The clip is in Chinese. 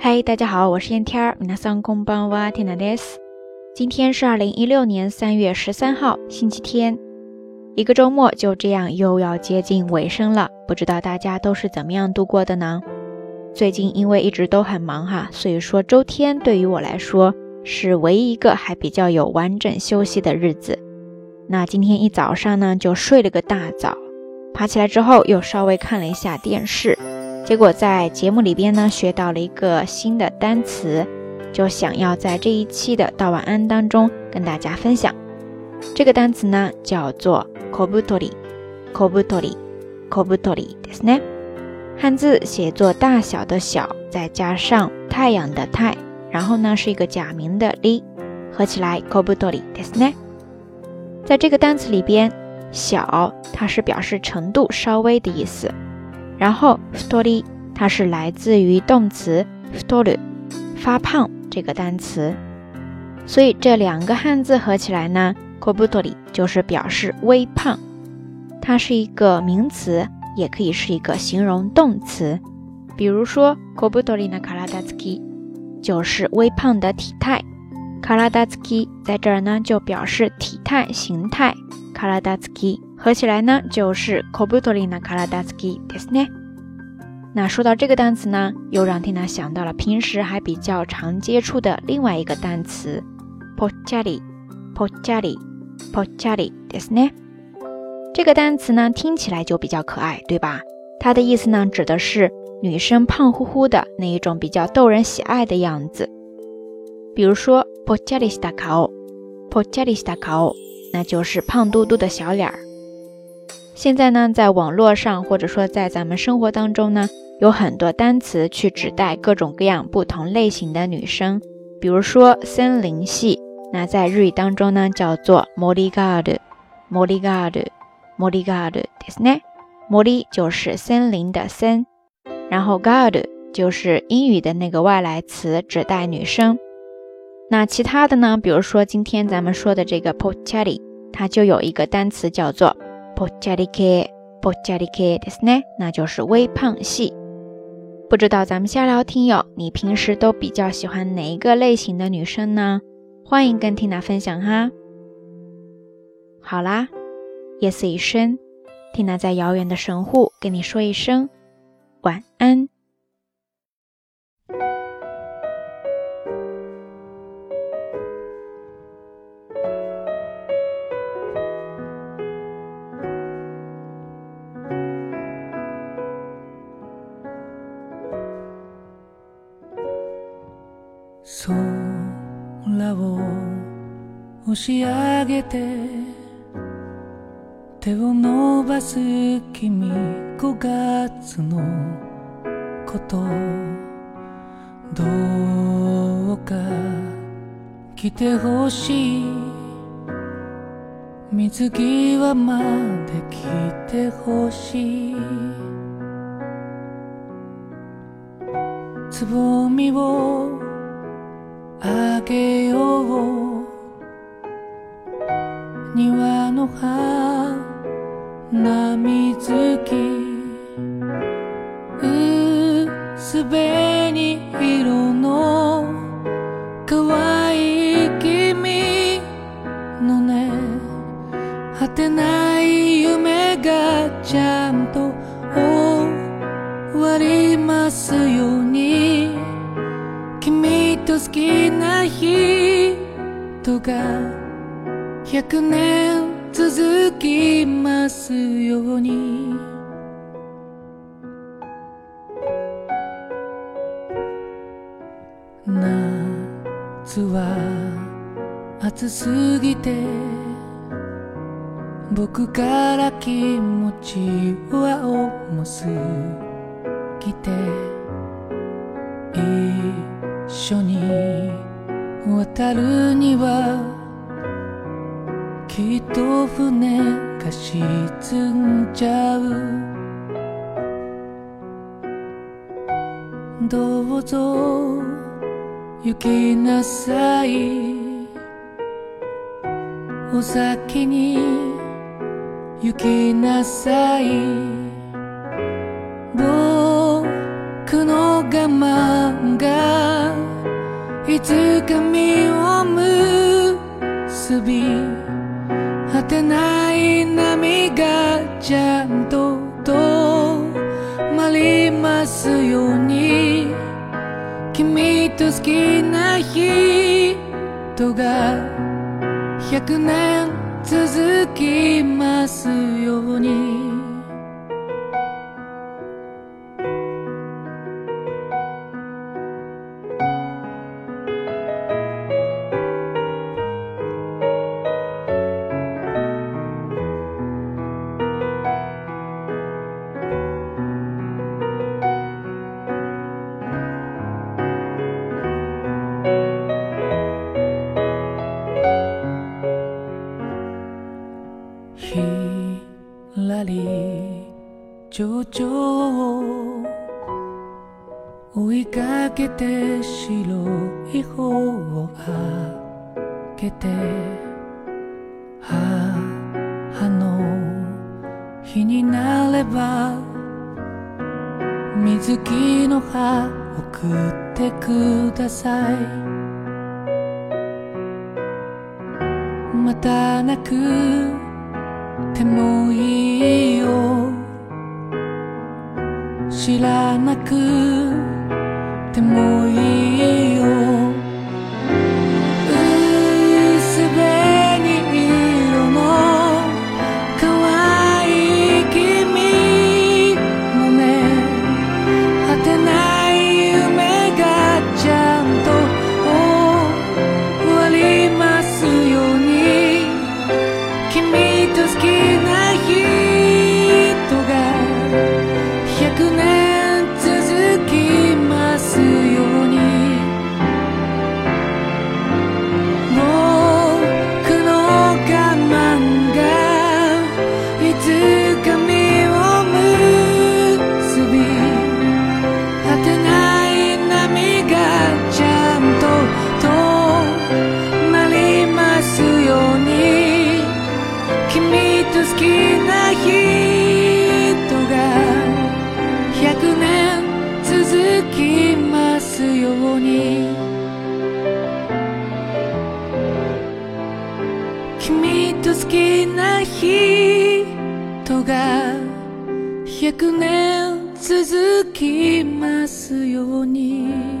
嗨，大家好，我是燕天儿，mi nasa ng ten a s 今天是二零一六年三月十三号，星期天，一个周末就这样又要接近尾声了，不知道大家都是怎么样度过的呢？最近因为一直都很忙哈，所以说周天对于我来说是唯一一个还比较有完整休息的日子。那今天一早上呢，就睡了个大早，爬起来之后又稍微看了一下电视。结果在节目里边呢，学到了一个新的单词，就想要在这一期的道晚安当中跟大家分享。这个单词呢叫做 “kobutori”，kobutori，kobutori，ですね。汉字写作“大小”的“小”，再加上“太阳”的“太”，然后呢是一个假名的 “li”，合起来 “kobutori”，ですね。在这个单词里边，“小”它是表示程度稍微的意思。然后 story 它是来自于动词 story 发胖这个单词所以这两个汉字合起来呢 k o b u t o r i 就是表示微胖它是一个名词也可以是一个形容动词比如说 k o b u t o r i n a karadzski 就是微胖的体态 karadzski 在这儿呢就表示体态形态 karadzski 合起来呢就是 k o b u t o r i n a karadzki 但是呢那说到这个单词呢，又让缇娜想到了平时还比较常接触的另外一个单词 p o c h a r i p o c h a r i p o c h a r i ですね。这个单词呢，听起来就比较可爱，对吧？它的意思呢，指的是女生胖乎乎的那一种比较逗人喜爱的样子。比如说 p o c h a r i s t a a o p o c h a r i s t a a o 那就是胖嘟嘟的小脸儿。现在呢，在网络上或者说在咱们生活当中呢，有很多单词去指代各种各样不同类型的女生，比如说森林系，那在日语当中呢叫做モリガード，モリガード，モリガード，m o l モリ就是森林的森，然后 God 就是英语的那个外来词指代女生。那其他的呢，比如说今天咱们说的这个 p o c ポチャ i 它就有一个单词叫做。p o c h a e o 加 c h 不 r 力克，这是呢，那就是微胖系。不知道咱们瞎聊听友，你平时都比较喜欢哪一个类型的女生呢？欢迎跟缇娜分享哈。好啦，夜色已深，缇娜在遥远的神户跟你说一声晚安。空を押し上げて手を伸ばす君5月のことどうか来てほしい水際まで来てほしいつぼみをけよう庭の花な人が100年続きますように夏は暑すぎて僕から気持ちは重すぎていい緒に渡るにはきっと船が沈んじゃうどうぞ行きなさいお先に行きなさい僕の我慢いつか身を結び果てない波がちゃんと止まりますように君と好きな人が100年続きますように情追いかけて白い方を開けて母の日になれば水木の葉送ってくださいまた泣くてもいい知らなくてもいい君と好きな人が100年続きますように